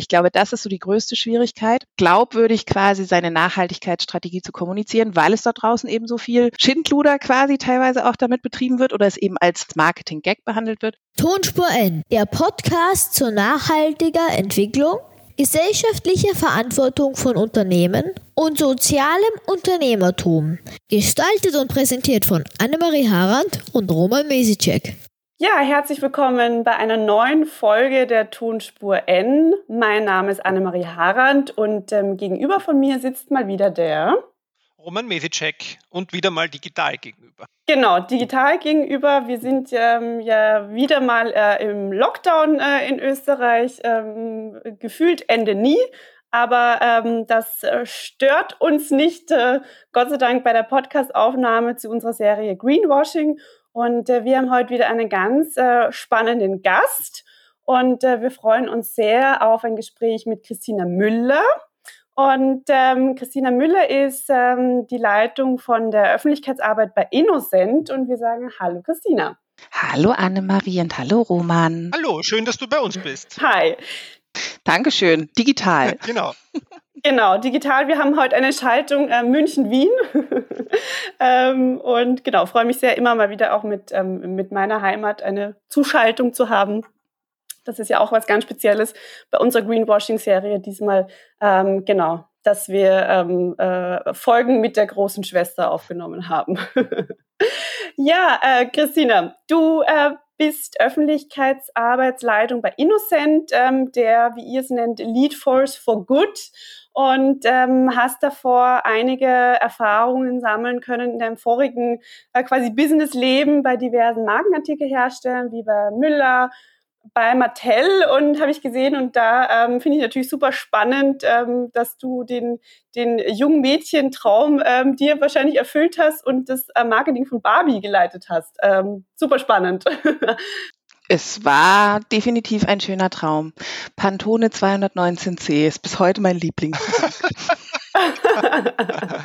Ich glaube, das ist so die größte Schwierigkeit, glaubwürdig quasi seine Nachhaltigkeitsstrategie zu kommunizieren, weil es da draußen eben so viel Schindluder quasi teilweise auch damit betrieben wird oder es eben als Marketing-Gag behandelt wird. Tonspur N, der Podcast zur nachhaltiger Entwicklung Gesellschaftliche Verantwortung von Unternehmen und sozialem Unternehmertum. Gestaltet und präsentiert von Annemarie Harand und Roman Mesicek. Ja, herzlich willkommen bei einer neuen Folge der Tonspur N. Mein Name ist Annemarie Harand und ähm, gegenüber von mir sitzt mal wieder der Roman Mesicek und wieder mal digital gegenüber. Genau, digital gegenüber. Wir sind ähm, ja wieder mal äh, im Lockdown äh, in Österreich, ähm, gefühlt Ende nie. Aber ähm, das äh, stört uns nicht, äh, Gott sei Dank, bei der Podcast-Aufnahme zu unserer Serie Greenwashing. Und äh, wir haben heute wieder einen ganz äh, spannenden Gast. Und wir freuen uns sehr auf ein Gespräch mit Christina Müller. Und ähm, Christina Müller ist ähm, die Leitung von der Öffentlichkeitsarbeit bei Innocent und wir sagen Hallo Christina. Hallo Annemarie und hallo Roman. Hallo, schön, dass du bei uns bist. Hi. Dankeschön, digital. genau. Genau, digital. Wir haben heute eine Schaltung äh, München-Wien. ähm, und genau, freue mich sehr, immer mal wieder auch mit, ähm, mit meiner Heimat eine Zuschaltung zu haben. Das ist ja auch was ganz Spezielles bei unserer Greenwashing-Serie diesmal. Ähm, genau, dass wir ähm, äh, Folgen mit der großen Schwester aufgenommen haben. ja, äh, Christina, du äh, bist Öffentlichkeitsarbeitsleitung bei Innocent, ähm, der, wie ihr es nennt, Lead Force for Good und ähm, hast davor einige Erfahrungen sammeln können in deinem vorigen äh, quasi Businessleben bei diversen Markenartikelherstellern wie bei Müller, bei Mattel und habe ich gesehen und da ähm, finde ich natürlich super spannend, ähm, dass du den, den jungen Mädchentraum ähm, dir wahrscheinlich erfüllt hast und das äh, Marketing von Barbie geleitet hast. Ähm, super spannend. Es war definitiv ein schöner Traum. Pantone 219C ist bis heute mein Lieblingsprodukt.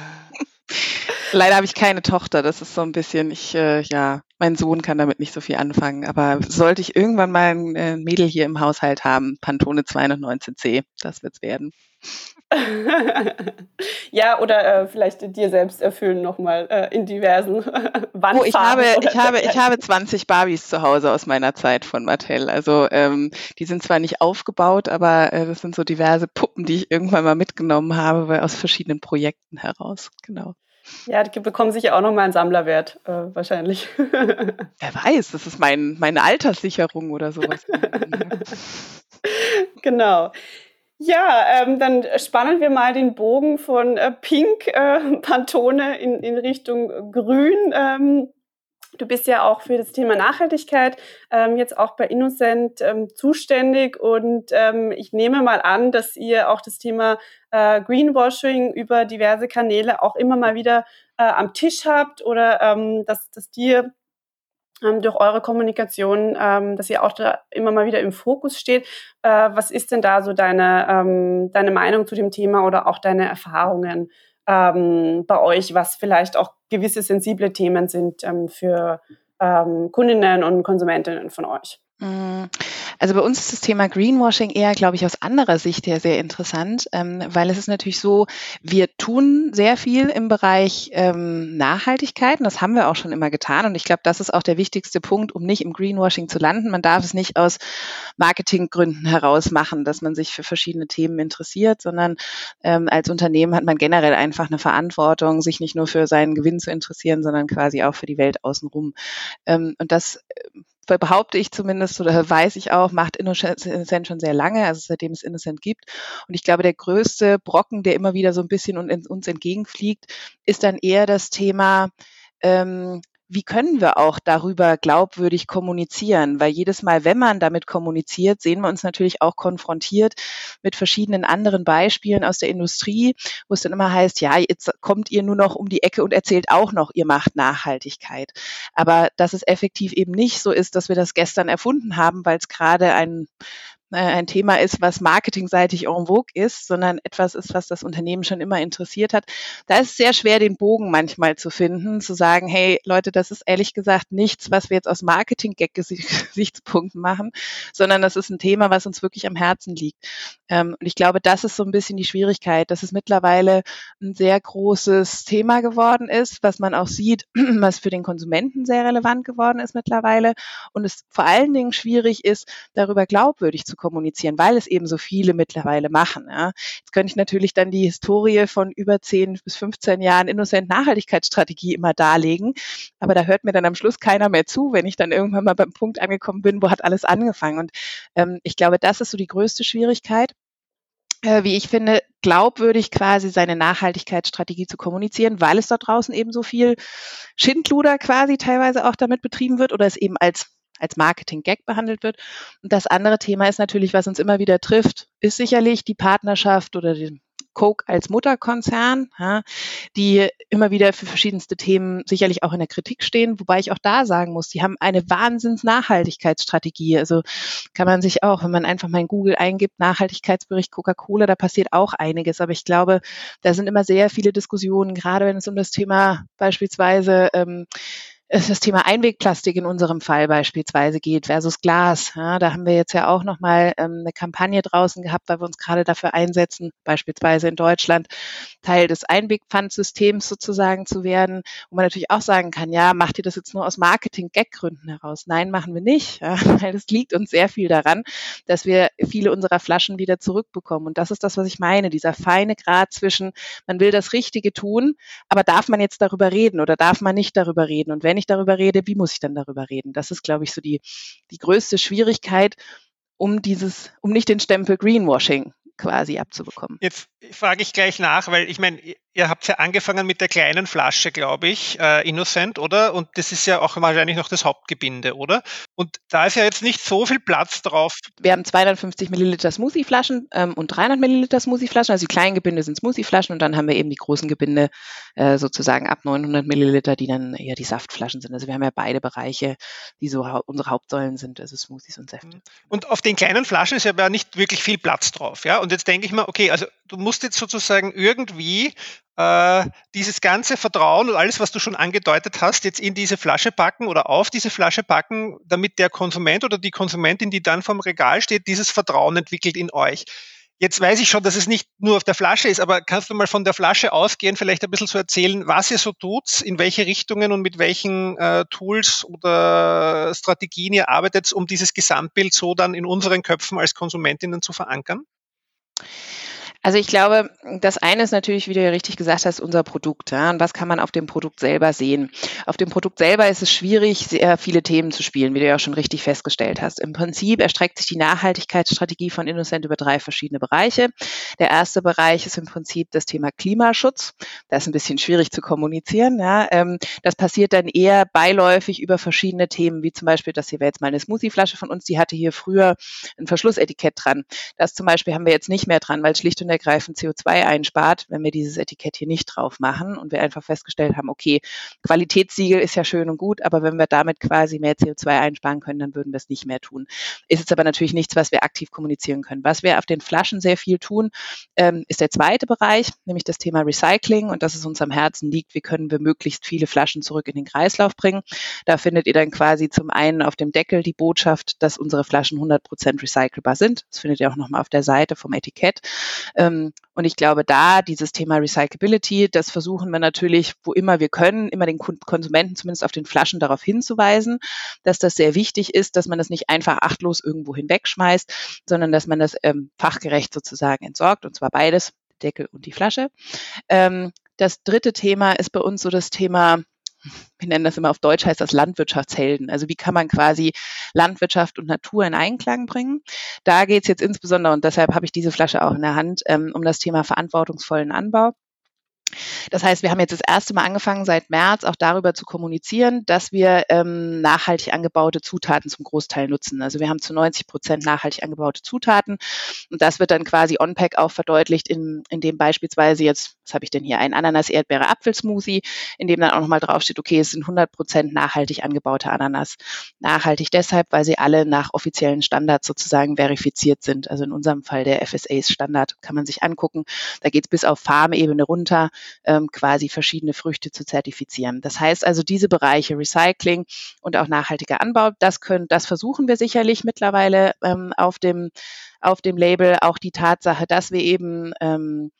Leider habe ich keine Tochter. Das ist so ein bisschen, ich, äh, ja, mein Sohn kann damit nicht so viel anfangen. Aber sollte ich irgendwann mal ein äh, Mädel hier im Haushalt haben, Pantone 219c, das wird's werden. ja, oder äh, vielleicht dir selbst erfüllen nochmal äh, in diversen Wandfarben. Oh, ich habe, ich habe, ich habe 20 Barbies zu Hause aus meiner Zeit von Mattel. Also ähm, die sind zwar nicht aufgebaut, aber äh, das sind so diverse Puppen, die ich irgendwann mal mitgenommen habe, weil aus verschiedenen Projekten heraus. Genau. Ja, die bekommen sicher auch nochmal einen Sammlerwert, äh, wahrscheinlich. Wer weiß, das ist mein, meine Alterssicherung oder sowas. genau. Ja, ähm, dann spannen wir mal den Bogen von äh, Pink äh, Pantone in, in Richtung Grün. Ähm, Du bist ja auch für das Thema Nachhaltigkeit ähm, jetzt auch bei Innocent ähm, zuständig und ähm, ich nehme mal an, dass ihr auch das Thema äh, Greenwashing über diverse Kanäle auch immer mal wieder äh, am Tisch habt oder ähm, dass, dass dir durch eure Kommunikation, ähm, dass ihr auch da immer mal wieder im Fokus steht. Äh, was ist denn da so deine, ähm, deine Meinung zu dem Thema oder auch deine Erfahrungen ähm, bei euch, was vielleicht auch gewisse sensible Themen sind ähm, für ähm, Kundinnen und Konsumentinnen von euch? Mm. Also bei uns ist das Thema Greenwashing eher, glaube ich, aus anderer Sicht her sehr interessant, ähm, weil es ist natürlich so, wir tun sehr viel im Bereich ähm, Nachhaltigkeit und das haben wir auch schon immer getan und ich glaube, das ist auch der wichtigste Punkt, um nicht im Greenwashing zu landen. Man darf es nicht aus Marketinggründen heraus machen, dass man sich für verschiedene Themen interessiert, sondern ähm, als Unternehmen hat man generell einfach eine Verantwortung, sich nicht nur für seinen Gewinn zu interessieren, sondern quasi auch für die Welt außenrum. Ähm, und das behaupte ich zumindest oder weiß ich auch, macht Innocent schon sehr lange, also seitdem es Innocent gibt. Und ich glaube, der größte Brocken, der immer wieder so ein bisschen uns entgegenfliegt, ist dann eher das Thema, ähm, wie können wir auch darüber glaubwürdig kommunizieren? Weil jedes Mal, wenn man damit kommuniziert, sehen wir uns natürlich auch konfrontiert mit verschiedenen anderen Beispielen aus der Industrie, wo es dann immer heißt, ja, jetzt kommt ihr nur noch um die Ecke und erzählt auch noch, ihr macht Nachhaltigkeit. Aber dass es effektiv eben nicht so ist, dass wir das gestern erfunden haben, weil es gerade ein ein Thema ist, was marketingseitig en vogue ist, sondern etwas ist, was das Unternehmen schon immer interessiert hat. Da ist es sehr schwer, den Bogen manchmal zu finden, zu sagen, hey Leute, das ist ehrlich gesagt nichts, was wir jetzt aus Marketing-Gag-Gesichtspunkten machen, sondern das ist ein Thema, was uns wirklich am Herzen liegt. Ähm, und ich glaube, das ist so ein bisschen die Schwierigkeit, dass es mittlerweile ein sehr großes Thema geworden ist, was man auch sieht, was für den Konsumenten sehr relevant geworden ist mittlerweile und es vor allen Dingen schwierig ist, darüber glaubwürdig zu kommunizieren, weil es eben so viele mittlerweile machen. Ja. Jetzt könnte ich natürlich dann die Historie von über 10 bis 15 Jahren Innocent Nachhaltigkeitsstrategie immer darlegen, aber da hört mir dann am Schluss keiner mehr zu, wenn ich dann irgendwann mal beim Punkt angekommen bin, wo hat alles angefangen. Und ähm, ich glaube, das ist so die größte Schwierigkeit äh, wie ich finde, glaubwürdig quasi seine Nachhaltigkeitsstrategie zu kommunizieren, weil es da draußen eben so viel Schindluder quasi teilweise auch damit betrieben wird oder es eben als als Marketing-Gag behandelt wird. Und das andere Thema ist natürlich, was uns immer wieder trifft, ist sicherlich die Partnerschaft oder die Coke als Mutterkonzern, ja, die immer wieder für verschiedenste Themen sicherlich auch in der Kritik stehen, wobei ich auch da sagen muss, die haben eine Wahnsinns-Nachhaltigkeitsstrategie. Also kann man sich auch, wenn man einfach mal in Google eingibt, Nachhaltigkeitsbericht Coca-Cola, da passiert auch einiges. Aber ich glaube, da sind immer sehr viele Diskussionen, gerade wenn es um das Thema beispielsweise ähm, das Thema Einwegplastik in unserem Fall beispielsweise geht versus Glas. Ja, da haben wir jetzt ja auch nochmal ähm, eine Kampagne draußen gehabt, weil wir uns gerade dafür einsetzen, beispielsweise in Deutschland Teil des Einwegpfandsystems sozusagen zu werden, wo man natürlich auch sagen kann, ja, macht ihr das jetzt nur aus Marketing-Gag-Gründen heraus? Nein, machen wir nicht, ja, weil es liegt uns sehr viel daran, dass wir viele unserer Flaschen wieder zurückbekommen. Und das ist das, was ich meine, dieser feine Grad zwischen, man will das Richtige tun, aber darf man jetzt darüber reden oder darf man nicht darüber reden? Und wenn wenn ich darüber rede, wie muss ich dann darüber reden? Das ist, glaube ich, so die, die größte Schwierigkeit, um dieses, um nicht den Stempel Greenwashing quasi abzubekommen. Jetzt frage ich gleich nach, weil ich meine, ihr habt ja angefangen mit der kleinen Flasche, glaube ich, äh, Innocent, oder? Und das ist ja auch wahrscheinlich noch das Hauptgebinde, oder? Und da ist ja jetzt nicht so viel Platz drauf. Wir haben 250 Milliliter Smoothie-Flaschen ähm, und 300 Milliliter Smoothie-Flaschen. Also die kleinen Gebinde sind Smoothie-Flaschen und dann haben wir eben die großen Gebinde äh, sozusagen ab 900 Milliliter, die dann eher die Saftflaschen sind. Also wir haben ja beide Bereiche, die so hau unsere Hauptsäulen sind, also Smoothies und Säfte. Und auf den kleinen Flaschen ist ja nicht wirklich viel Platz drauf, ja? Und jetzt denke ich mal, okay, also du musst jetzt sozusagen irgendwie äh, dieses ganze Vertrauen und alles, was du schon angedeutet hast, jetzt in diese Flasche packen oder auf diese Flasche packen, damit der Konsument oder die Konsumentin, die dann vom Regal steht, dieses Vertrauen entwickelt in euch. Jetzt weiß ich schon, dass es nicht nur auf der Flasche ist, aber kannst du mal von der Flasche ausgehen, vielleicht ein bisschen zu erzählen, was ihr so tut, in welche Richtungen und mit welchen äh, Tools oder Strategien ihr arbeitet, um dieses Gesamtbild so dann in unseren Köpfen als Konsumentinnen zu verankern? Also ich glaube, das eine ist natürlich, wie du ja richtig gesagt hast, unser Produkt. Ja? Und was kann man auf dem Produkt selber sehen? Auf dem Produkt selber ist es schwierig, sehr viele Themen zu spielen, wie du ja auch schon richtig festgestellt hast. Im Prinzip erstreckt sich die Nachhaltigkeitsstrategie von Innocent über drei verschiedene Bereiche. Der erste Bereich ist im Prinzip das Thema Klimaschutz. Das ist ein bisschen schwierig zu kommunizieren. Ja? Ähm, das passiert dann eher beiläufig über verschiedene Themen, wie zum Beispiel, das hier wäre jetzt mal eine Smoothieflasche von uns, die hatte hier früher ein Verschlussetikett dran. Das zum Beispiel haben wir jetzt nicht mehr dran, weil schlicht und ergreifend CO2 einspart, wenn wir dieses Etikett hier nicht drauf machen und wir einfach festgestellt haben, okay, Qualitätssiegel ist ja schön und gut, aber wenn wir damit quasi mehr CO2 einsparen können, dann würden wir es nicht mehr tun. Ist jetzt aber natürlich nichts, was wir aktiv kommunizieren können. Was wir auf den Flaschen sehr viel tun, ähm, ist der zweite Bereich, nämlich das Thema Recycling und dass es uns am Herzen liegt, wie können wir möglichst viele Flaschen zurück in den Kreislauf bringen. Da findet ihr dann quasi zum einen auf dem Deckel die Botschaft, dass unsere Flaschen 100% recycelbar sind. Das findet ihr auch nochmal auf der Seite vom Etikett. Ähm, und ich glaube, da dieses Thema Recyclability, das versuchen wir natürlich, wo immer wir können, immer den Konsumenten zumindest auf den Flaschen darauf hinzuweisen, dass das sehr wichtig ist, dass man das nicht einfach achtlos irgendwo hinwegschmeißt, sondern dass man das ähm, fachgerecht sozusagen entsorgt, und zwar beides, Deckel und die Flasche. Ähm, das dritte Thema ist bei uns so das Thema wir nennen das immer auf Deutsch, heißt das Landwirtschaftshelden. Also wie kann man quasi Landwirtschaft und Natur in Einklang bringen? Da geht es jetzt insbesondere, und deshalb habe ich diese Flasche auch in der Hand, ähm, um das Thema verantwortungsvollen Anbau. Das heißt, wir haben jetzt das erste Mal angefangen, seit März auch darüber zu kommunizieren, dass wir ähm, nachhaltig angebaute Zutaten zum Großteil nutzen. Also wir haben zu 90 Prozent nachhaltig angebaute Zutaten und das wird dann quasi on-pack auch verdeutlicht, in, in dem beispielsweise jetzt, was habe ich denn hier, ein Ananas, Erdbeere, Apfelsmoothie, in dem dann auch nochmal draufsteht, okay, es sind 100 Prozent nachhaltig angebaute Ananas. Nachhaltig deshalb, weil sie alle nach offiziellen Standards sozusagen verifiziert sind. Also in unserem Fall der FSA-Standard kann man sich angucken. Da geht es bis auf Farmebene runter ähm, quasi verschiedene Früchte zu zertifizieren. Das heißt also, diese Bereiche Recycling und auch nachhaltiger Anbau, das können, das versuchen wir sicherlich mittlerweile ähm, auf dem auf dem Label. Auch die Tatsache, dass wir eben ähm,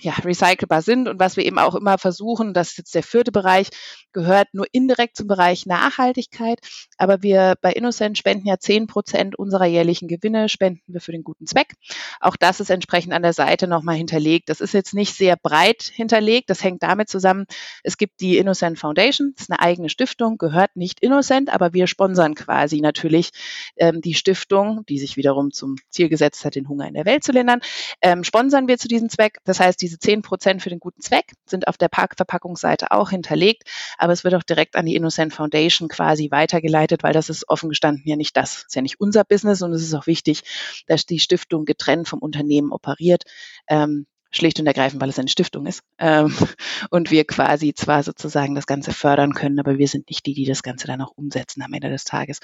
ja, recycelbar sind und was wir eben auch immer versuchen, das ist jetzt der vierte Bereich, gehört nur indirekt zum Bereich Nachhaltigkeit, aber wir bei Innocent spenden ja zehn Prozent unserer jährlichen Gewinne, spenden wir für den guten Zweck. Auch das ist entsprechend an der Seite nochmal hinterlegt. Das ist jetzt nicht sehr breit hinterlegt, das hängt damit zusammen, es gibt die Innocent Foundation, das ist eine eigene Stiftung, gehört nicht Innocent, aber wir sponsern quasi natürlich ähm, die Stiftung, die sich wiederum zum Ziel gesetzt hat, den Hunger in der Welt zu lindern, ähm, sponsern wir zu diesem Zweck. Das heißt, diese 10 Prozent für den guten Zweck sind auf der Parkverpackungsseite auch hinterlegt, aber es wird auch direkt an die Innocent Foundation quasi weitergeleitet, weil das ist offen gestanden ja nicht das, ist ja nicht unser Business und es ist auch wichtig, dass die Stiftung getrennt vom Unternehmen operiert. Ähm, schlicht und ergreifend, weil es eine Stiftung ist. Ähm, und wir quasi zwar sozusagen das Ganze fördern können, aber wir sind nicht die, die das Ganze dann auch umsetzen am Ende des Tages.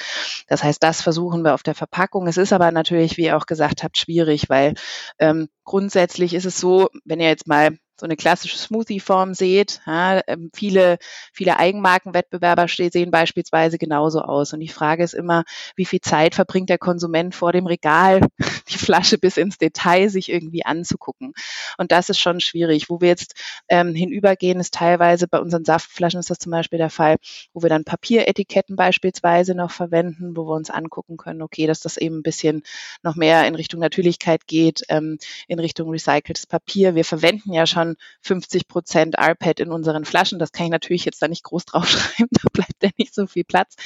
Das heißt, das versuchen wir auf der Verpackung. Es ist aber natürlich, wie ihr auch gesagt habt, schwierig, weil ähm, grundsätzlich ist es so, wenn ihr jetzt mal so eine klassische Smoothie-Form seht. Ja, ähm, viele, viele Eigenmarkenwettbewerber sehen beispielsweise genauso aus. Und die Frage ist immer, wie viel Zeit verbringt der Konsument vor dem Regal, die Flasche bis ins Detail sich irgendwie anzugucken. Und das ist schon schwierig. Wo wir jetzt ähm, hinübergehen, ist teilweise bei unseren Saftflaschen ist das zum Beispiel der Fall, wo wir dann Papieretiketten beispielsweise noch verwenden, wo wir uns angucken können, okay, dass das eben ein bisschen noch mehr in Richtung Natürlichkeit geht, ähm, in Richtung recyceltes Papier. Wir verwenden ja schon 50 Prozent RPET in unseren Flaschen. Das kann ich natürlich jetzt da nicht groß draufschreiben, da bleibt ja nicht so viel Platz.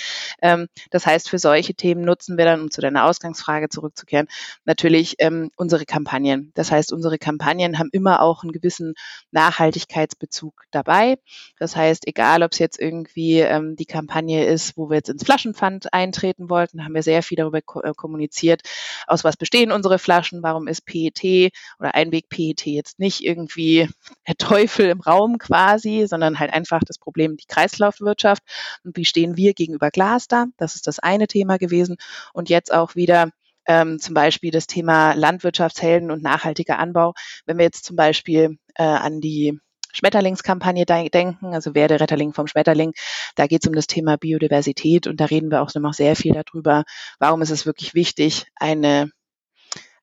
Ähm, das heißt, für solche Themen nutzen wir dann, um zu deiner Ausgangsfrage zurückzukehren, natürlich ähm, unsere Kampagnen. Das heißt, unsere Kampagnen haben immer auch einen gewissen Nachhaltigkeitsbezug dabei. Das heißt, egal ob es jetzt irgendwie ähm, die Kampagne ist, wo wir jetzt ins Flaschenpfand eintreten wollten, haben wir sehr viel darüber ko äh, kommuniziert, aus was bestehen unsere Flaschen, warum ist PET oder Einweg-PET jetzt nicht irgendwie der Teufel im Raum quasi, sondern halt einfach das Problem die Kreislaufwirtschaft und wie stehen wir gegenüber Glas da. Das ist das eine Thema gewesen. Und jetzt auch wieder ähm, zum Beispiel das Thema Landwirtschaftshelden und nachhaltiger Anbau. Wenn wir jetzt zum Beispiel äh, an die Schmetterlingskampagne denken, also wer der Retterling vom Schmetterling, da geht es um das Thema Biodiversität und da reden wir auch noch sehr viel darüber, warum ist es wirklich wichtig, eine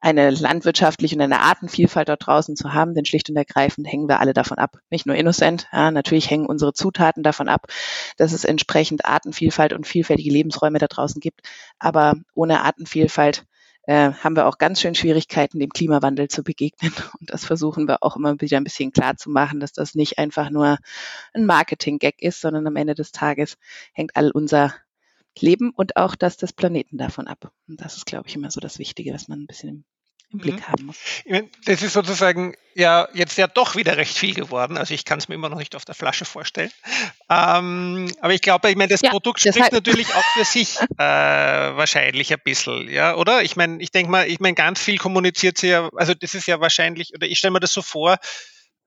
eine landwirtschaftliche und eine Artenvielfalt dort draußen zu haben, denn schlicht und ergreifend hängen wir alle davon ab. Nicht nur Innocent, ja, natürlich hängen unsere Zutaten davon ab, dass es entsprechend Artenvielfalt und vielfältige Lebensräume da draußen gibt. Aber ohne Artenvielfalt äh, haben wir auch ganz schön Schwierigkeiten, dem Klimawandel zu begegnen. Und das versuchen wir auch immer wieder ein bisschen klar zu machen, dass das nicht einfach nur ein Marketing-Gag ist, sondern am Ende des Tages hängt all unser Leben und auch das des Planeten davon ab. Und das ist, glaube ich, immer so das Wichtige, was man ein bisschen im, im Blick mhm. haben muss. Das ist sozusagen ja jetzt ja doch wieder recht viel geworden. Also ich kann es mir immer noch nicht auf der Flasche vorstellen. Ähm, aber ich glaube, ich meine, das ja, Produkt spricht natürlich auch für sich äh, wahrscheinlich ein bisschen, ja, oder? Ich meine, ich denke mal, ich meine, ganz viel kommuniziert sie ja, also das ist ja wahrscheinlich, oder ich stelle mir das so vor,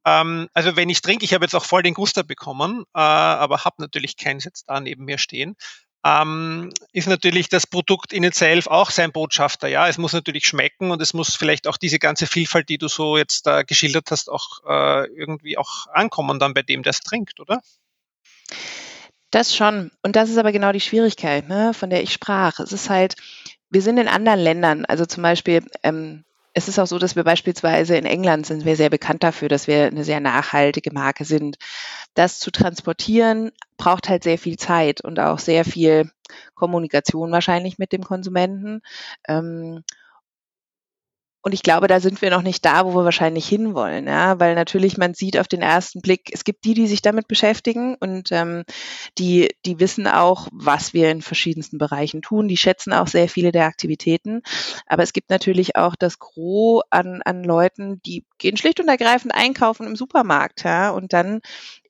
ähm, also wenn ich trinke, ich habe jetzt auch voll den Guster bekommen, äh, aber habe natürlich keins jetzt da neben mir stehen ähm, ist natürlich das Produkt in itself auch sein Botschafter. Ja, es muss natürlich schmecken und es muss vielleicht auch diese ganze Vielfalt, die du so jetzt da geschildert hast, auch äh, irgendwie auch ankommen dann bei dem, der es trinkt, oder? Das schon. Und das ist aber genau die Schwierigkeit, ne, von der ich sprach. Es ist halt, wir sind in anderen Ländern, also zum Beispiel ähm, es ist auch so, dass wir beispielsweise in England sind wir sehr bekannt dafür, dass wir eine sehr nachhaltige Marke sind. Das zu transportieren braucht halt sehr viel Zeit und auch sehr viel Kommunikation wahrscheinlich mit dem Konsumenten. Ähm, und ich glaube, da sind wir noch nicht da, wo wir wahrscheinlich hinwollen, ja, weil natürlich man sieht auf den ersten Blick, es gibt die, die sich damit beschäftigen und ähm, die, die wissen auch, was wir in verschiedensten Bereichen tun. Die schätzen auch sehr viele der Aktivitäten. Aber es gibt natürlich auch das Gros an, an Leuten, die gehen schlicht und ergreifend einkaufen im Supermarkt, ja, und dann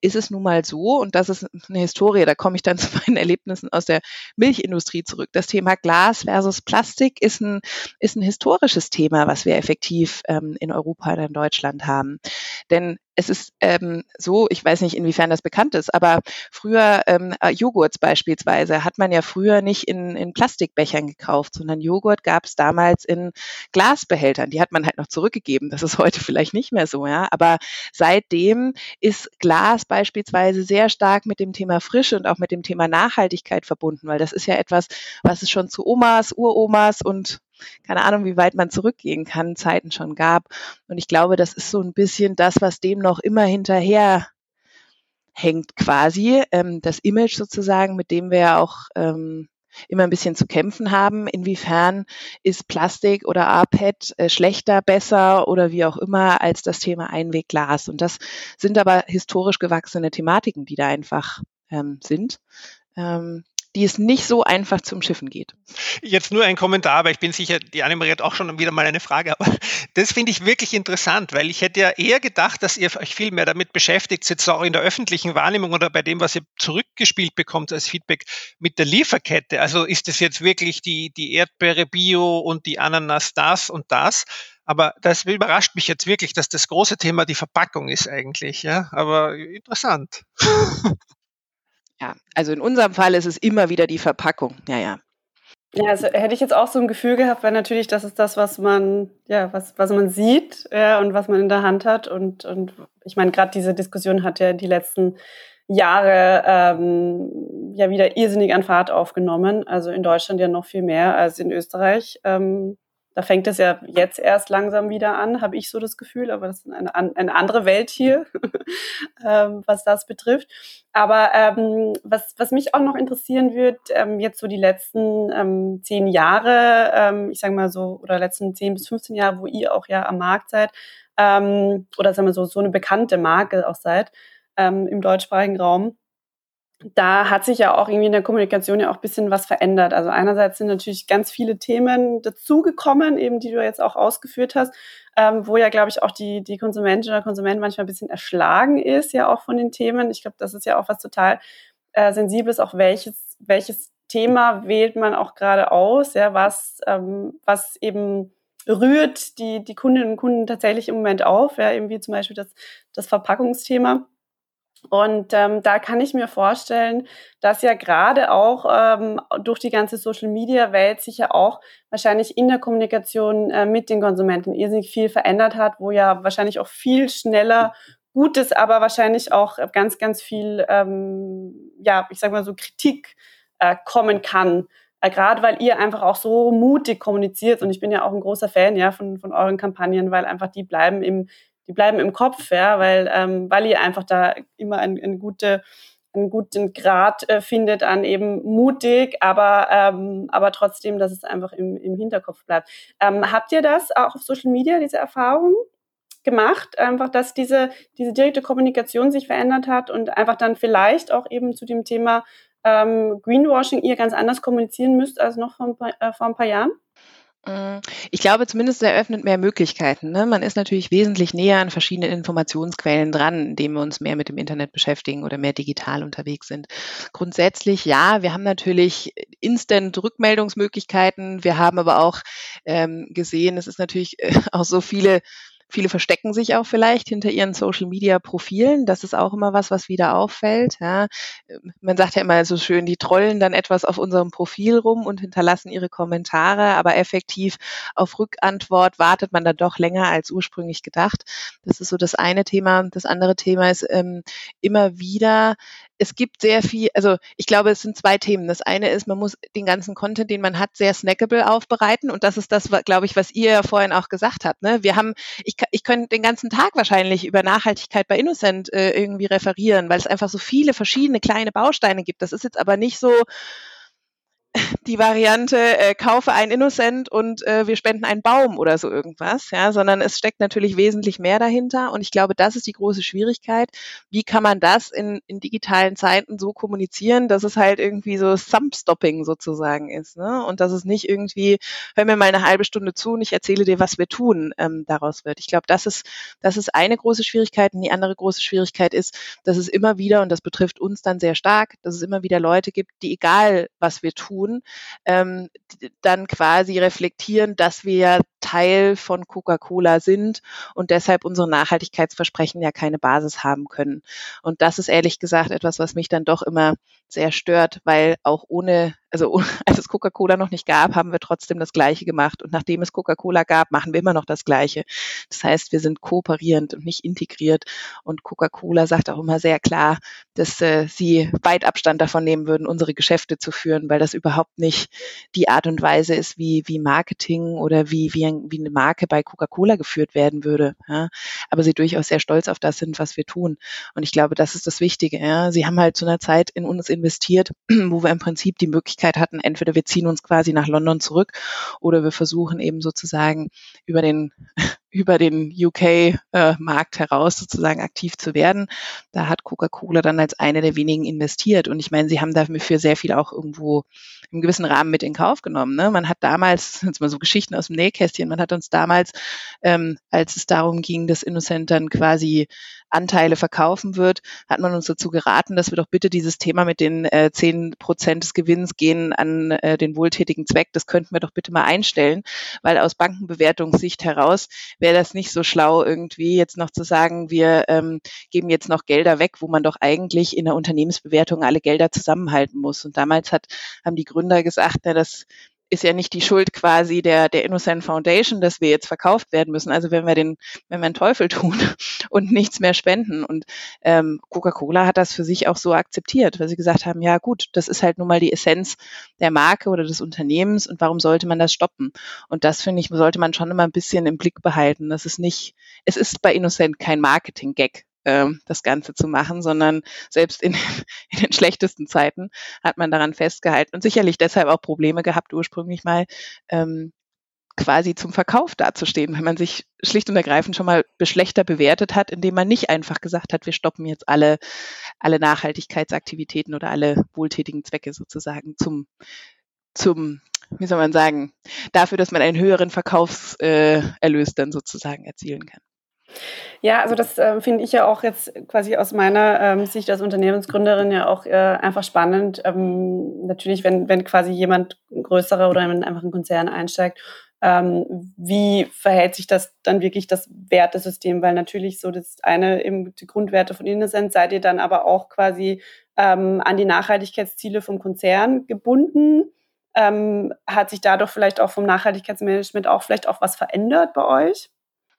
ist es nun mal so, und das ist eine Historie, da komme ich dann zu meinen Erlebnissen aus der Milchindustrie zurück. Das Thema Glas versus Plastik ist ein, ist ein historisches Thema, was wir effektiv ähm, in Europa und in Deutschland haben. Denn es ist ähm, so, ich weiß nicht, inwiefern das bekannt ist, aber früher ähm, äh, Joghurts beispielsweise hat man ja früher nicht in, in Plastikbechern gekauft, sondern Joghurt gab es damals in Glasbehältern. Die hat man halt noch zurückgegeben. Das ist heute vielleicht nicht mehr so, ja. Aber seitdem ist Glas beispielsweise sehr stark mit dem Thema Frische und auch mit dem Thema Nachhaltigkeit verbunden, weil das ist ja etwas, was es schon zu Omas, Uromas und keine Ahnung, wie weit man zurückgehen kann, Zeiten schon gab. Und ich glaube, das ist so ein bisschen das, was dem noch immer hinterher hängt quasi. Ähm, das Image sozusagen, mit dem wir ja auch ähm, immer ein bisschen zu kämpfen haben. Inwiefern ist Plastik oder APET äh, schlechter, besser oder wie auch immer als das Thema Einwegglas? Und das sind aber historisch gewachsene Thematiken, die da einfach ähm, sind. Ähm, die es nicht so einfach zum Schiffen geht. Jetzt nur ein Kommentar, aber ich bin sicher, die Annemarie hat auch schon wieder mal eine Frage. Aber das finde ich wirklich interessant, weil ich hätte ja eher gedacht, dass ihr euch viel mehr damit beschäftigt, jetzt auch in der öffentlichen Wahrnehmung oder bei dem, was ihr zurückgespielt bekommt als Feedback mit der Lieferkette. Also ist es jetzt wirklich die, die Erdbeere Bio und die Ananas das und das? Aber das überrascht mich jetzt wirklich, dass das große Thema die Verpackung ist eigentlich, ja. Aber interessant. Ja, also in unserem Fall ist es immer wieder die Verpackung. Ja, ja. Ja, also hätte ich jetzt auch so ein Gefühl gehabt, weil natürlich das ist das, was man, ja, was, was man sieht ja, und was man in der Hand hat. Und, und ich meine, gerade diese Diskussion hat ja die letzten Jahre ähm, ja wieder irrsinnig an Fahrt aufgenommen. Also in Deutschland ja noch viel mehr als in Österreich. Ähm, da fängt es ja jetzt erst langsam wieder an, habe ich so das Gefühl, aber das ist eine, eine andere Welt hier, ähm, was das betrifft. Aber ähm, was, was mich auch noch interessieren wird, ähm, jetzt so die letzten ähm, zehn Jahre, ähm, ich sage mal so, oder letzten zehn bis 15 Jahre, wo ihr auch ja am Markt seid, ähm, oder sagen wir so, so eine bekannte Marke auch seid im deutschsprachigen Raum da hat sich ja auch irgendwie in der Kommunikation ja auch ein bisschen was verändert. Also einerseits sind natürlich ganz viele Themen dazugekommen, eben die du jetzt auch ausgeführt hast, ähm, wo ja, glaube ich, auch die, die Konsumentin oder Konsument manchmal ein bisschen erschlagen ist, ja auch von den Themen. Ich glaube, das ist ja auch was total äh, Sensibles, auch welches, welches Thema wählt man auch gerade aus, ja, was, ähm, was eben rührt die, die Kundinnen und Kunden tatsächlich im Moment auf, ja, eben wie zum Beispiel das, das Verpackungsthema. Und ähm, da kann ich mir vorstellen, dass ja gerade auch ähm, durch die ganze Social-Media-Welt sich ja auch wahrscheinlich in der Kommunikation äh, mit den Konsumenten irrsinnig viel verändert hat, wo ja wahrscheinlich auch viel schneller Gutes, aber wahrscheinlich auch ganz, ganz viel, ähm, ja, ich sag mal so Kritik äh, kommen kann. Äh, gerade weil ihr einfach auch so mutig kommuniziert und ich bin ja auch ein großer Fan ja von, von euren Kampagnen, weil einfach die bleiben im die bleiben im Kopf, ja, weil, ähm, ihr einfach da immer ein, ein gute, einen guten Grad äh, findet an eben mutig, aber, ähm, aber trotzdem, dass es einfach im, im Hinterkopf bleibt. Ähm, habt ihr das auch auf Social Media, diese Erfahrung gemacht? Einfach, dass diese, diese direkte Kommunikation sich verändert hat und einfach dann vielleicht auch eben zu dem Thema ähm, Greenwashing ihr ganz anders kommunizieren müsst als noch vor ein paar, äh, vor ein paar Jahren? Mm, ich glaube, zumindest eröffnet mehr Möglichkeiten. Ne? Man ist natürlich wesentlich näher an verschiedenen Informationsquellen dran, indem wir uns mehr mit dem Internet beschäftigen oder mehr digital unterwegs sind. Grundsätzlich ja, wir haben natürlich instant Rückmeldungsmöglichkeiten. Wir haben aber auch ähm, gesehen, es ist natürlich äh, auch so viele Viele verstecken sich auch vielleicht hinter ihren Social Media Profilen. Das ist auch immer was, was wieder auffällt. Ja. Man sagt ja immer so schön, die trollen dann etwas auf unserem Profil rum und hinterlassen ihre Kommentare, aber effektiv auf Rückantwort wartet man dann doch länger als ursprünglich gedacht. Das ist so das eine Thema. Das andere Thema ist ähm, immer wieder es gibt sehr viel, also ich glaube, es sind zwei Themen. Das eine ist, man muss den ganzen Content, den man hat, sehr snackable aufbereiten. Und das ist das, glaube ich, was ihr ja vorhin auch gesagt habt. Ne? Wir haben, ich, ich könnte den ganzen Tag wahrscheinlich über Nachhaltigkeit bei Innocent äh, irgendwie referieren, weil es einfach so viele verschiedene kleine Bausteine gibt. Das ist jetzt aber nicht so, die Variante, äh, kaufe ein Innocent und äh, wir spenden einen Baum oder so irgendwas, ja, sondern es steckt natürlich wesentlich mehr dahinter. Und ich glaube, das ist die große Schwierigkeit. Wie kann man das in, in digitalen Zeiten so kommunizieren, dass es halt irgendwie so Thumb-Stopping sozusagen ist, ne? Und dass es nicht irgendwie, hör mir mal eine halbe Stunde zu und ich erzähle dir, was wir tun, ähm, daraus wird. Ich glaube, das ist, das ist eine große Schwierigkeit. Und die andere große Schwierigkeit ist, dass es immer wieder, und das betrifft uns dann sehr stark, dass es immer wieder Leute gibt, die egal, was wir tun, ähm, dann quasi reflektieren, dass wir ja Teil von Coca-Cola sind und deshalb unsere Nachhaltigkeitsversprechen ja keine Basis haben können. Und das ist ehrlich gesagt etwas, was mich dann doch immer sehr stört, weil auch ohne, also als es Coca-Cola noch nicht gab, haben wir trotzdem das Gleiche gemacht. Und nachdem es Coca-Cola gab, machen wir immer noch das Gleiche. Das heißt, wir sind kooperierend und nicht integriert. Und Coca-Cola sagt auch immer sehr klar, dass äh, sie weit Abstand davon nehmen würden, unsere Geschäfte zu führen, weil das überhaupt nicht die Art und Weise ist, wie, wie Marketing oder wie, wie, ein, wie eine Marke bei Coca-Cola geführt werden würde. Ja. Aber sie durchaus sehr stolz auf das sind, was wir tun. Und ich glaube, das ist das Wichtige. Ja. Sie haben halt zu einer Zeit in uns investiert, wo wir im Prinzip die Möglichkeit hatten, entweder wir ziehen uns quasi nach London zurück oder wir versuchen eben sozusagen über den über den UK-Markt äh, heraus sozusagen aktiv zu werden. Da hat Coca-Cola dann als eine der wenigen investiert. Und ich meine, sie haben dafür sehr viel auch irgendwo im gewissen Rahmen mit in Kauf genommen. Ne? Man hat damals, jetzt mal so Geschichten aus dem Nähkästchen, man hat uns damals, ähm, als es darum ging, dass Innocent dann quasi Anteile verkaufen wird, hat man uns dazu geraten, dass wir doch bitte dieses Thema mit den äh, 10 Prozent des Gewinns gehen an äh, den wohltätigen Zweck, das könnten wir doch bitte mal einstellen, weil aus Bankenbewertungssicht heraus wäre das nicht so schlau, irgendwie jetzt noch zu sagen, wir ähm, geben jetzt noch Gelder weg, wo man doch eigentlich in der Unternehmensbewertung alle Gelder zusammenhalten muss. Und damals hat, haben die Gründer gesagt, na, das ist ja nicht die Schuld quasi der, der Innocent Foundation, dass wir jetzt verkauft werden müssen. Also wenn wir den, wenn wir einen Teufel tun und nichts mehr spenden. Und ähm, Coca-Cola hat das für sich auch so akzeptiert, weil sie gesagt haben, ja gut, das ist halt nun mal die Essenz der Marke oder des Unternehmens und warum sollte man das stoppen? Und das finde ich, sollte man schon immer ein bisschen im Blick behalten. Das ist nicht, es ist bei Innocent kein Marketing-Gag ähm, das Ganze zu machen, sondern selbst in, in den schlechtesten Zeiten hat man daran festgehalten und sicherlich deshalb auch Probleme gehabt, ursprünglich mal ähm, quasi zum Verkauf dazustehen, wenn man sich schlicht und ergreifend schon mal schlechter bewertet hat, indem man nicht einfach gesagt hat, wir stoppen jetzt alle, alle Nachhaltigkeitsaktivitäten oder alle wohltätigen Zwecke sozusagen zum, zum, wie soll man sagen, dafür, dass man einen höheren Verkaufserlös äh, dann sozusagen erzielen kann. Ja, also das äh, finde ich ja auch jetzt quasi aus meiner ähm, Sicht als Unternehmensgründerin ja auch äh, einfach spannend. Ähm, natürlich, wenn, wenn quasi jemand größerer oder wenn einfach ein Konzern einsteigt, ähm, wie verhält sich das dann wirklich das Wertesystem? Weil natürlich so das eine eben die Grundwerte von Ihnen sind, seid ihr dann aber auch quasi ähm, an die Nachhaltigkeitsziele vom Konzern gebunden. Ähm, hat sich dadurch vielleicht auch vom Nachhaltigkeitsmanagement auch vielleicht auch was verändert bei euch?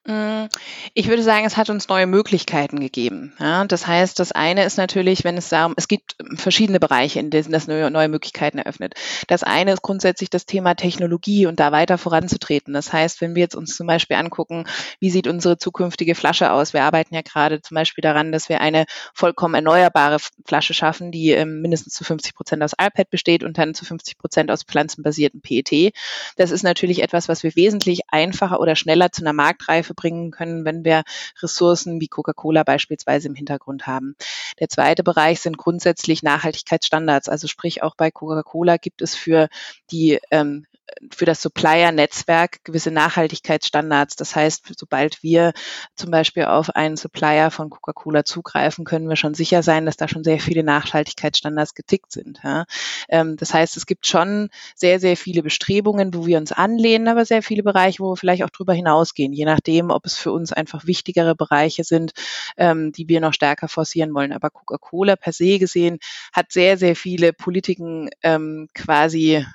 Mm, ich würde sagen, es hat uns neue Möglichkeiten gegeben. Ja, das heißt, das eine ist natürlich, wenn es darum, es gibt verschiedene Bereiche, in denen das neue, neue Möglichkeiten eröffnet. Das eine ist grundsätzlich das Thema Technologie und da weiter voranzutreten. Das heißt, wenn wir jetzt uns zum Beispiel angucken, wie sieht unsere zukünftige Flasche aus? Wir arbeiten ja gerade zum Beispiel daran, dass wir eine vollkommen erneuerbare Flasche schaffen, die ähm, mindestens zu 50 Prozent aus iPad besteht und dann zu 50 Prozent aus pflanzenbasierten PET. Das ist natürlich etwas, was wir wesentlich einfacher oder schneller zu einer Marktreife bringen können, wenn wir Ressourcen wie Coca-Cola beispielsweise im Hintergrund haben. Der zweite Bereich sind grundsätzlich Nachhaltigkeitsstandards. Also sprich auch bei Coca-Cola gibt es für die ähm, für das Supplier-Netzwerk gewisse Nachhaltigkeitsstandards. Das heißt, sobald wir zum Beispiel auf einen Supplier von Coca-Cola zugreifen, können wir schon sicher sein, dass da schon sehr viele Nachhaltigkeitsstandards getickt sind. Ja. Ähm, das heißt, es gibt schon sehr, sehr viele Bestrebungen, wo wir uns anlehnen, aber sehr viele Bereiche, wo wir vielleicht auch drüber hinausgehen, je nachdem, ob es für uns einfach wichtigere Bereiche sind, ähm, die wir noch stärker forcieren wollen. Aber Coca-Cola per se gesehen hat sehr, sehr viele Politiken ähm, quasi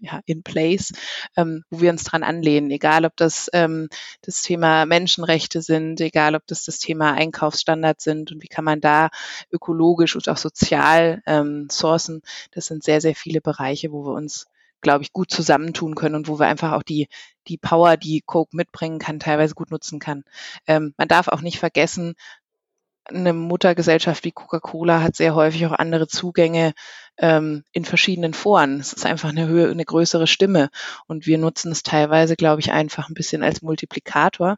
ja, in place, ähm, wo wir uns dran anlehnen, egal ob das ähm, das Thema Menschenrechte sind, egal ob das das Thema Einkaufsstandards sind und wie kann man da ökologisch und auch sozial ähm, sourcen. Das sind sehr, sehr viele Bereiche, wo wir uns glaube ich, gut zusammentun können und wo wir einfach auch die, die Power, die Coke mitbringen kann, teilweise gut nutzen kann. Ähm, man darf auch nicht vergessen, eine Muttergesellschaft wie Coca-Cola hat sehr häufig auch andere Zugänge ähm, in verschiedenen Foren. Es ist einfach eine, Höhe, eine größere Stimme und wir nutzen es teilweise, glaube ich, einfach ein bisschen als Multiplikator.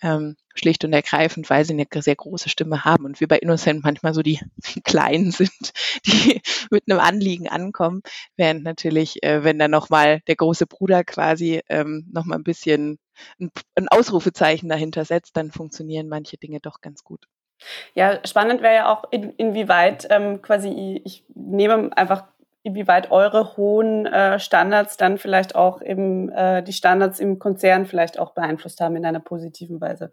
Ähm, schlicht und ergreifend, weil sie eine sehr große Stimme haben und wir bei Innocent manchmal so die, die Kleinen sind, die mit einem Anliegen ankommen, während natürlich, äh, wenn dann nochmal der große Bruder quasi ähm, nochmal ein bisschen ein, ein Ausrufezeichen dahinter setzt, dann funktionieren manche Dinge doch ganz gut. Ja, spannend wäre ja auch, in, inwieweit ähm, quasi, ich nehme einfach, inwieweit eure hohen äh, Standards dann vielleicht auch eben äh, die Standards im Konzern vielleicht auch beeinflusst haben in einer positiven Weise.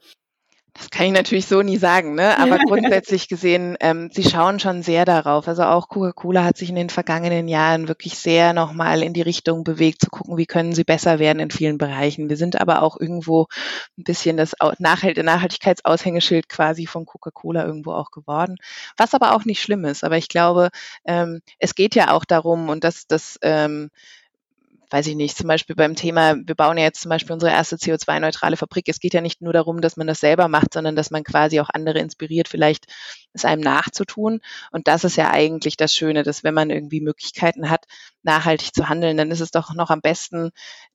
Das kann ich natürlich so nie sagen, ne? aber grundsätzlich gesehen, ähm, sie schauen schon sehr darauf. Also auch Coca-Cola hat sich in den vergangenen Jahren wirklich sehr nochmal in die Richtung bewegt, zu gucken, wie können sie besser werden in vielen Bereichen. Wir sind aber auch irgendwo ein bisschen das Nachhalt Nachhaltigkeitsaushängeschild quasi von Coca-Cola irgendwo auch geworden, was aber auch nicht schlimm ist. Aber ich glaube, ähm, es geht ja auch darum, und das, das ähm, weiß ich nicht, zum Beispiel beim Thema, wir bauen ja jetzt zum Beispiel unsere erste CO2-neutrale Fabrik. Es geht ja nicht nur darum, dass man das selber macht, sondern dass man quasi auch andere inspiriert, vielleicht es einem nachzutun. Und das ist ja eigentlich das Schöne, dass wenn man irgendwie Möglichkeiten hat, nachhaltig zu handeln, dann ist es doch noch am besten,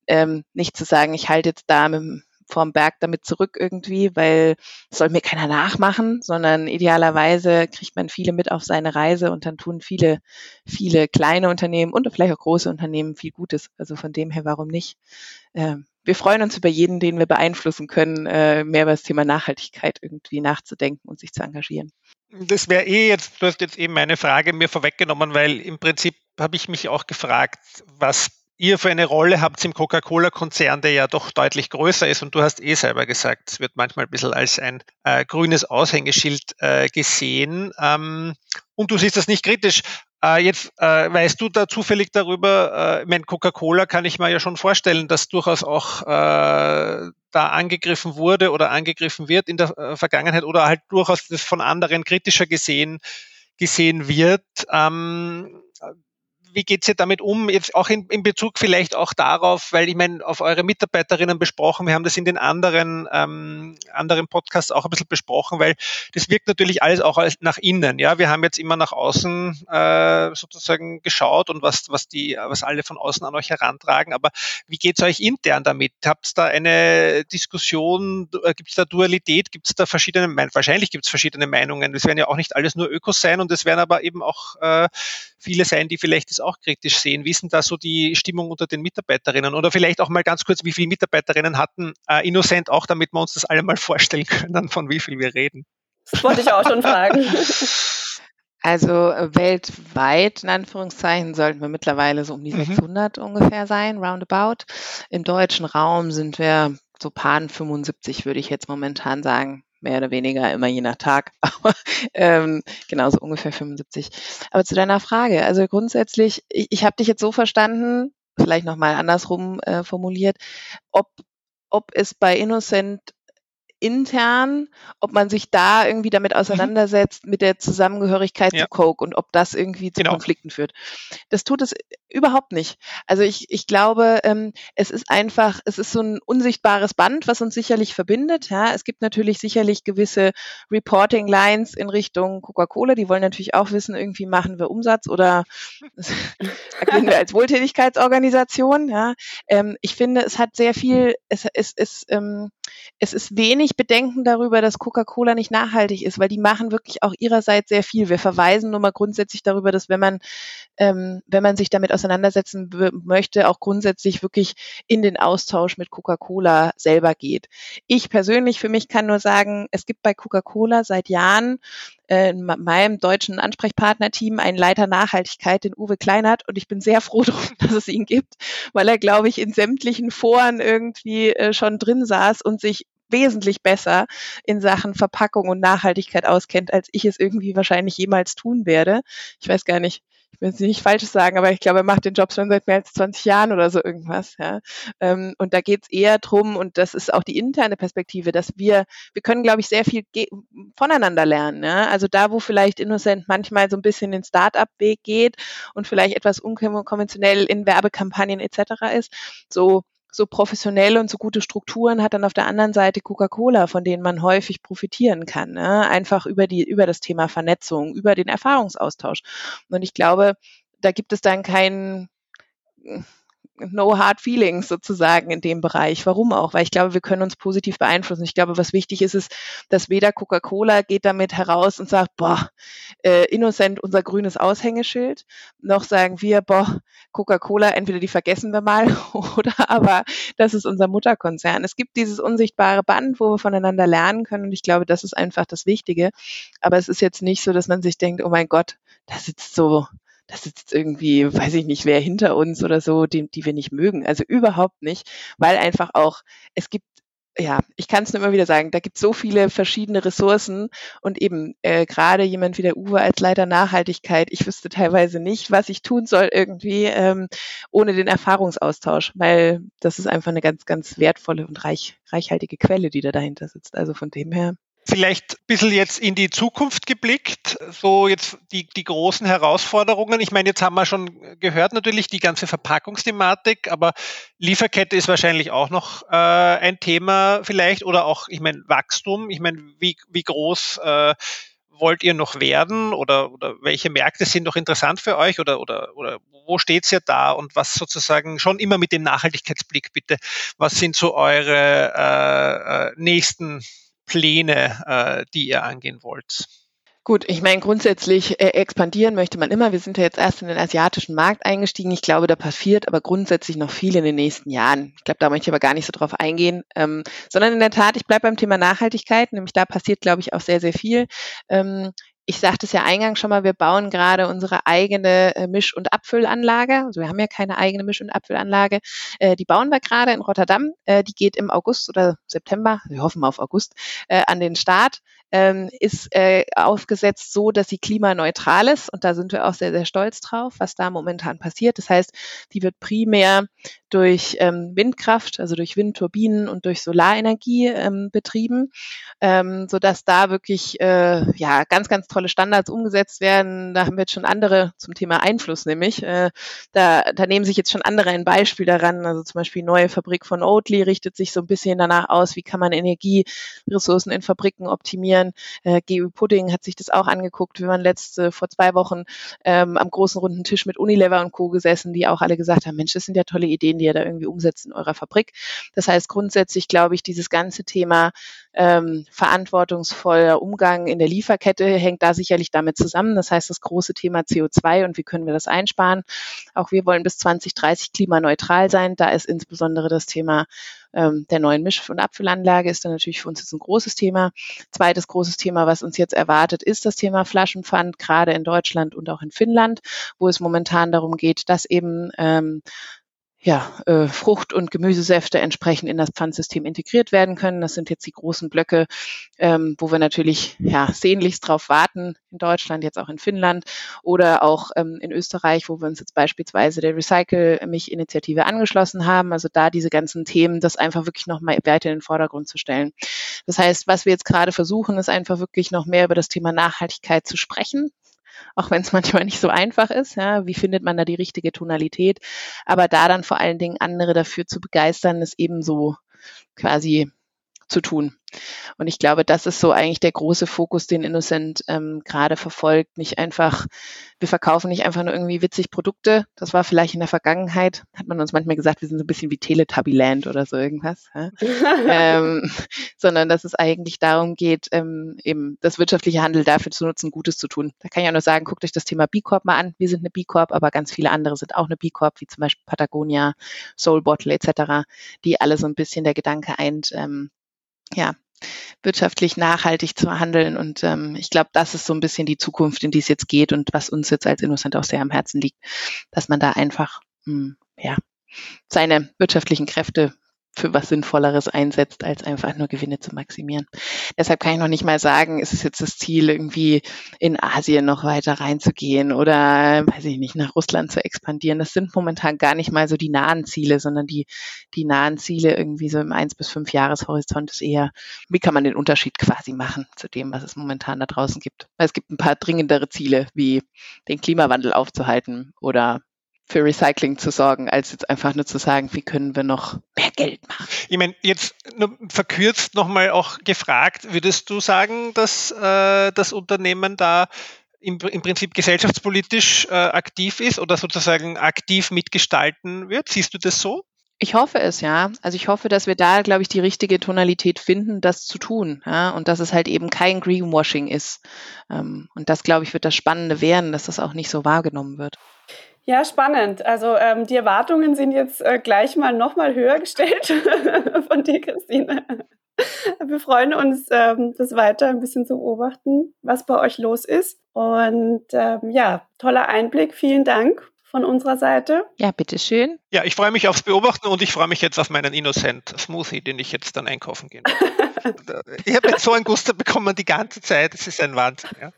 ähm, nicht zu sagen, ich halte jetzt da mit, vorm Berg damit zurück irgendwie, weil soll mir keiner nachmachen, sondern idealerweise kriegt man viele mit auf seine Reise und dann tun viele, viele kleine Unternehmen und vielleicht auch große Unternehmen viel Gutes. Also von dem her, warum nicht? Ähm, wir freuen uns über jeden, den wir beeinflussen können, äh, mehr über das Thema Nachhaltigkeit irgendwie nachzudenken und sich zu engagieren. Das wäre eh jetzt, du hast jetzt eben meine Frage mir vorweggenommen, weil im Prinzip habe ich mich auch gefragt, was ihr für eine Rolle habt im Coca-Cola-Konzern, der ja doch deutlich größer ist. Und du hast eh selber gesagt, es wird manchmal ein bisschen als ein äh, grünes Aushängeschild äh, gesehen. Ähm, und du siehst das nicht kritisch. Äh, jetzt äh, weißt du da zufällig darüber, äh, ich meine, Coca-Cola kann ich mir ja schon vorstellen, dass durchaus auch äh, da angegriffen wurde oder angegriffen wird in der äh, Vergangenheit oder halt durchaus das von anderen kritischer gesehen gesehen wird. Ähm, wie geht's ihr damit um? Jetzt auch in, in, Bezug vielleicht auch darauf, weil ich meine, auf eure Mitarbeiterinnen besprochen, wir haben das in den anderen, ähm, anderen Podcasts auch ein bisschen besprochen, weil das wirkt natürlich alles auch als nach innen. Ja, wir haben jetzt immer nach außen äh, sozusagen geschaut und was, was die, was alle von außen an euch herantragen. Aber wie geht's euch intern damit? Habt ihr da eine Diskussion? Äh, gibt's da Dualität? Gibt's da verschiedene, wahrscheinlich gibt's verschiedene Meinungen. Es werden ja auch nicht alles nur Ökos sein und es werden aber eben auch äh, viele sein, die vielleicht das auch kritisch sehen. Wie ist denn da so die Stimmung unter den Mitarbeiterinnen? Oder vielleicht auch mal ganz kurz, wie viele Mitarbeiterinnen hatten äh, Innocent auch, damit wir uns das alle mal vorstellen können, von wie viel wir reden? Das wollte ich auch schon fragen. Also äh, weltweit, in Anführungszeichen, sollten wir mittlerweile so um die 600 mhm. ungefähr sein, roundabout. Im deutschen Raum sind wir so paar 75, würde ich jetzt momentan sagen mehr oder weniger, immer je nach Tag, aber ähm, genauso ungefähr 75. Aber zu deiner Frage, also grundsätzlich, ich, ich habe dich jetzt so verstanden, vielleicht nochmal andersrum äh, formuliert, ob, ob es bei Innocent intern, ob man sich da irgendwie damit mhm. auseinandersetzt mhm. mit der Zusammengehörigkeit ja. zu Coke und ob das irgendwie zu genau. Konflikten führt. Das tut es überhaupt nicht. Also ich, ich glaube, ähm, es ist einfach, es ist so ein unsichtbares Band, was uns sicherlich verbindet. Ja, es gibt natürlich sicherlich gewisse Reporting Lines in Richtung Coca-Cola. Die wollen natürlich auch wissen, irgendwie machen wir Umsatz oder agieren wir als Wohltätigkeitsorganisation. Ja, ähm, ich finde, es hat sehr viel, es, es, es, ähm, es ist wenig Bedenken darüber, dass Coca-Cola nicht nachhaltig ist, weil die machen wirklich auch ihrerseits sehr viel. Wir verweisen nur mal grundsätzlich darüber, dass wenn man, ähm, wenn man sich damit auseinandersetzen möchte, auch grundsätzlich wirklich in den Austausch mit Coca-Cola selber geht. Ich persönlich für mich kann nur sagen, es gibt bei Coca-Cola seit Jahren äh, in meinem deutschen Ansprechpartnerteam einen Leiter Nachhaltigkeit, den Uwe Kleinert, und ich bin sehr froh darum, dass es ihn gibt, weil er, glaube ich, in sämtlichen Foren irgendwie äh, schon drin saß und sich wesentlich besser in Sachen Verpackung und Nachhaltigkeit auskennt, als ich es irgendwie wahrscheinlich jemals tun werde. Ich weiß gar nicht, ich will jetzt nicht Falsches sagen, aber ich glaube, er macht den Job schon seit mehr als 20 Jahren oder so irgendwas. Ja. Ähm, und da geht es eher drum, und das ist auch die interne Perspektive, dass wir, wir können, glaube ich, sehr viel voneinander lernen. Ja. Also da, wo vielleicht Innocent manchmal so ein bisschen den Start-up-Weg geht und vielleicht etwas unkonventionell in Werbekampagnen etc. ist, so so professionell und so gute Strukturen hat dann auf der anderen Seite Coca-Cola, von denen man häufig profitieren kann. Ne? Einfach über die, über das Thema Vernetzung, über den Erfahrungsaustausch. Und ich glaube, da gibt es dann keinen no hard feelings sozusagen in dem Bereich. Warum auch? Weil ich glaube, wir können uns positiv beeinflussen. Ich glaube, was wichtig ist, ist, dass weder Coca-Cola geht damit heraus und sagt, boah, äh, Innocent unser grünes Aushängeschild, noch sagen wir, boah, Coca-Cola, entweder die vergessen wir mal oder aber das ist unser Mutterkonzern. Es gibt dieses unsichtbare Band, wo wir voneinander lernen können und ich glaube, das ist einfach das Wichtige. Aber es ist jetzt nicht so, dass man sich denkt, oh mein Gott, da sitzt so das sitzt irgendwie, weiß ich nicht, wer hinter uns oder so, die, die wir nicht mögen. Also überhaupt nicht, weil einfach auch, es gibt ja, ich kann es nur immer wieder sagen, da gibt es so viele verschiedene Ressourcen und eben äh, gerade jemand wie der Uwe als Leiter Nachhaltigkeit, ich wüsste teilweise nicht, was ich tun soll irgendwie ähm, ohne den Erfahrungsaustausch, weil das ist einfach eine ganz, ganz wertvolle und reich, reichhaltige Quelle, die da dahinter sitzt. Also von dem her Vielleicht ein bisschen jetzt in die Zukunft geblickt, so jetzt die, die großen Herausforderungen. Ich meine, jetzt haben wir schon gehört natürlich die ganze Verpackungsthematik, aber Lieferkette ist wahrscheinlich auch noch äh, ein Thema vielleicht oder auch, ich meine, Wachstum. Ich meine, wie, wie groß äh, wollt ihr noch werden oder, oder welche Märkte sind noch interessant für euch oder, oder, oder wo steht's ja da und was sozusagen schon immer mit dem Nachhaltigkeitsblick bitte, was sind so eure äh, äh nächsten Pläne, äh, die ihr angehen wollt? Gut, ich meine, grundsätzlich äh, expandieren möchte man immer. Wir sind ja jetzt erst in den asiatischen Markt eingestiegen. Ich glaube, da passiert aber grundsätzlich noch viel in den nächsten Jahren. Ich glaube, da möchte ich aber gar nicht so drauf eingehen, ähm, sondern in der Tat, ich bleibe beim Thema Nachhaltigkeit, nämlich da passiert, glaube ich, auch sehr, sehr viel. Ähm, ich sagte es ja eingangs schon mal, wir bauen gerade unsere eigene äh, Misch- und Abfüllanlage. Also wir haben ja keine eigene Misch- und Abfüllanlage. Äh, die bauen wir gerade in Rotterdam. Äh, die geht im August oder September, wir hoffen auf August, an den Start ähm, ist äh, aufgesetzt so, dass sie klimaneutral ist. Und da sind wir auch sehr, sehr stolz drauf, was da momentan passiert. Das heißt, die wird primär durch ähm, Windkraft, also durch Windturbinen und durch Solarenergie ähm, betrieben, ähm, so dass da wirklich äh, ja ganz, ganz tolle Standards umgesetzt werden. Da haben wir jetzt schon andere zum Thema Einfluss, nämlich äh, da, da nehmen sich jetzt schon andere ein Beispiel daran. Also zum Beispiel neue Fabrik von Oatly richtet sich so ein bisschen danach aus, wie kann man Energieressourcen in Fabriken optimieren funktionieren. Äh, GU Pudding hat sich das auch angeguckt. Wir waren letzte, vor zwei Wochen ähm, am großen runden Tisch mit Unilever und Co. gesessen, die auch alle gesagt haben, Mensch, das sind ja tolle Ideen, die ihr da irgendwie umsetzt in eurer Fabrik. Das heißt, grundsätzlich glaube ich, dieses ganze Thema ähm, verantwortungsvoller Umgang in der Lieferkette hängt da sicherlich damit zusammen. Das heißt, das große Thema CO2 und wie können wir das einsparen. Auch wir wollen bis 2030 klimaneutral sein. Da ist insbesondere das Thema ähm, der neuen Misch- und Abfüllanlage ist dann natürlich für uns jetzt ein großes Thema. Zweites großes Thema, was uns jetzt erwartet, ist das Thema Flaschenpfand, gerade in Deutschland und auch in Finnland, wo es momentan darum geht, dass eben ähm, ja, äh, Frucht- und Gemüsesäfte entsprechend in das Pfandsystem integriert werden können. Das sind jetzt die großen Blöcke, ähm, wo wir natürlich ja, sehnlichst drauf warten, in Deutschland, jetzt auch in Finnland oder auch ähm, in Österreich, wo wir uns jetzt beispielsweise der Recycle-Mich-Initiative angeschlossen haben. Also da diese ganzen Themen, das einfach wirklich noch mal weiter in den Vordergrund zu stellen. Das heißt, was wir jetzt gerade versuchen, ist einfach wirklich noch mehr über das Thema Nachhaltigkeit zu sprechen, auch wenn es manchmal nicht so einfach ist. Ja, wie findet man da die richtige Tonalität? Aber da dann vor allen Dingen andere dafür zu begeistern, ist ebenso quasi zu tun. Und ich glaube, das ist so eigentlich der große Fokus, den Innocent ähm, gerade verfolgt. Nicht einfach, wir verkaufen nicht einfach nur irgendwie witzig Produkte. Das war vielleicht in der Vergangenheit, hat man uns manchmal gesagt, wir sind so ein bisschen wie Teletubbyland oder so irgendwas. Ja? ähm, sondern dass es eigentlich darum geht, ähm, eben das wirtschaftliche Handel dafür zu nutzen, Gutes zu tun. Da kann ich auch nur sagen, guckt euch das Thema B Corp mal an. Wir sind eine B Corp, aber ganz viele andere sind auch eine B Corp, wie zum Beispiel Patagonia, Soul Bottle etc., die alle so ein bisschen der Gedanke eint, ähm, ja, wirtschaftlich nachhaltig zu handeln. Und ähm, ich glaube, das ist so ein bisschen die Zukunft, in die es jetzt geht und was uns jetzt als Innocent auch sehr am Herzen liegt, dass man da einfach mh, hm, ja, seine wirtschaftlichen Kräfte für was Sinnvolleres einsetzt, als einfach nur Gewinne zu maximieren. Deshalb kann ich noch nicht mal sagen, ist es jetzt das Ziel, irgendwie in Asien noch weiter reinzugehen oder, weiß ich nicht, nach Russland zu expandieren. Das sind momentan gar nicht mal so die nahen Ziele, sondern die, die nahen Ziele irgendwie so im eins bis fünf Jahreshorizont ist eher, wie kann man den Unterschied quasi machen zu dem, was es momentan da draußen gibt. Weil es gibt ein paar dringendere Ziele, wie den Klimawandel aufzuhalten oder für Recycling zu sorgen, als jetzt einfach nur zu sagen, wie können wir noch mehr Geld machen. Ich meine, jetzt nur verkürzt nochmal auch gefragt, würdest du sagen, dass äh, das Unternehmen da im, im Prinzip gesellschaftspolitisch äh, aktiv ist oder sozusagen aktiv mitgestalten wird? Siehst du das so? Ich hoffe es, ja. Also ich hoffe, dass wir da, glaube ich, die richtige Tonalität finden, das zu tun. Ja? Und dass es halt eben kein Greenwashing ist. Ähm, und das, glaube ich, wird das Spannende werden, dass das auch nicht so wahrgenommen wird. Ja, spannend. Also ähm, die Erwartungen sind jetzt äh, gleich mal noch mal höher gestellt von dir, Christine. Wir freuen uns, ähm, das weiter ein bisschen zu beobachten, was bei euch los ist. Und ähm, ja, toller Einblick. Vielen Dank von unserer Seite. Ja, bitteschön. Ja, ich freue mich aufs Beobachten und ich freue mich jetzt auf meinen Innocent Smoothie, den ich jetzt dann einkaufen gehe. ich habe jetzt so einen Guster bekommen die ganze Zeit. Das ist ein Wahnsinn. Ja.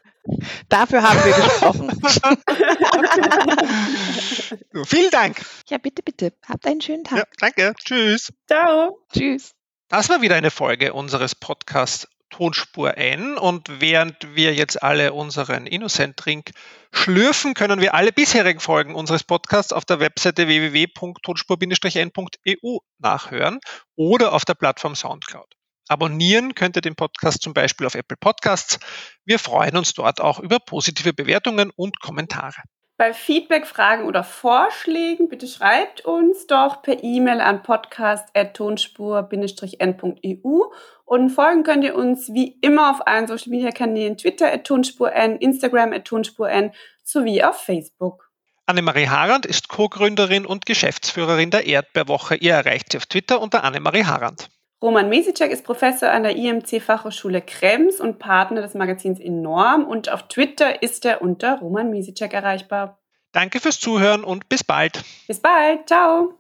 Dafür haben wir gesprochen. so, vielen Dank. Ja, bitte, bitte. Habt einen schönen Tag. Ja, danke. Tschüss. Ciao. Tschüss. Das war wieder eine Folge unseres Podcasts Tonspur ein. Und während wir jetzt alle unseren Innocent-Drink schlürfen, können wir alle bisherigen Folgen unseres Podcasts auf der Webseite www.tonspur-n.eu nachhören oder auf der Plattform Soundcloud. Abonnieren könnt ihr den Podcast zum Beispiel auf Apple Podcasts. Wir freuen uns dort auch über positive Bewertungen und Kommentare. Bei Feedback, Fragen oder Vorschlägen bitte schreibt uns doch per E-Mail an podcast.tonspur-n.eu und folgen könnt ihr uns wie immer auf allen Social Media Kanälen Twitter at tonspur-n, Instagram at tonspur-n sowie auf Facebook. Annemarie Harand ist Co-Gründerin und Geschäftsführerin der Erdbeerwoche. Ihr erreicht sie auf Twitter unter Annemarie Harand. Roman Mesicek ist Professor an der IMC Fachhochschule Krems und Partner des Magazins Enorm und auf Twitter ist er unter Roman Mesicek erreichbar. Danke fürs Zuhören und bis bald. Bis bald. Ciao.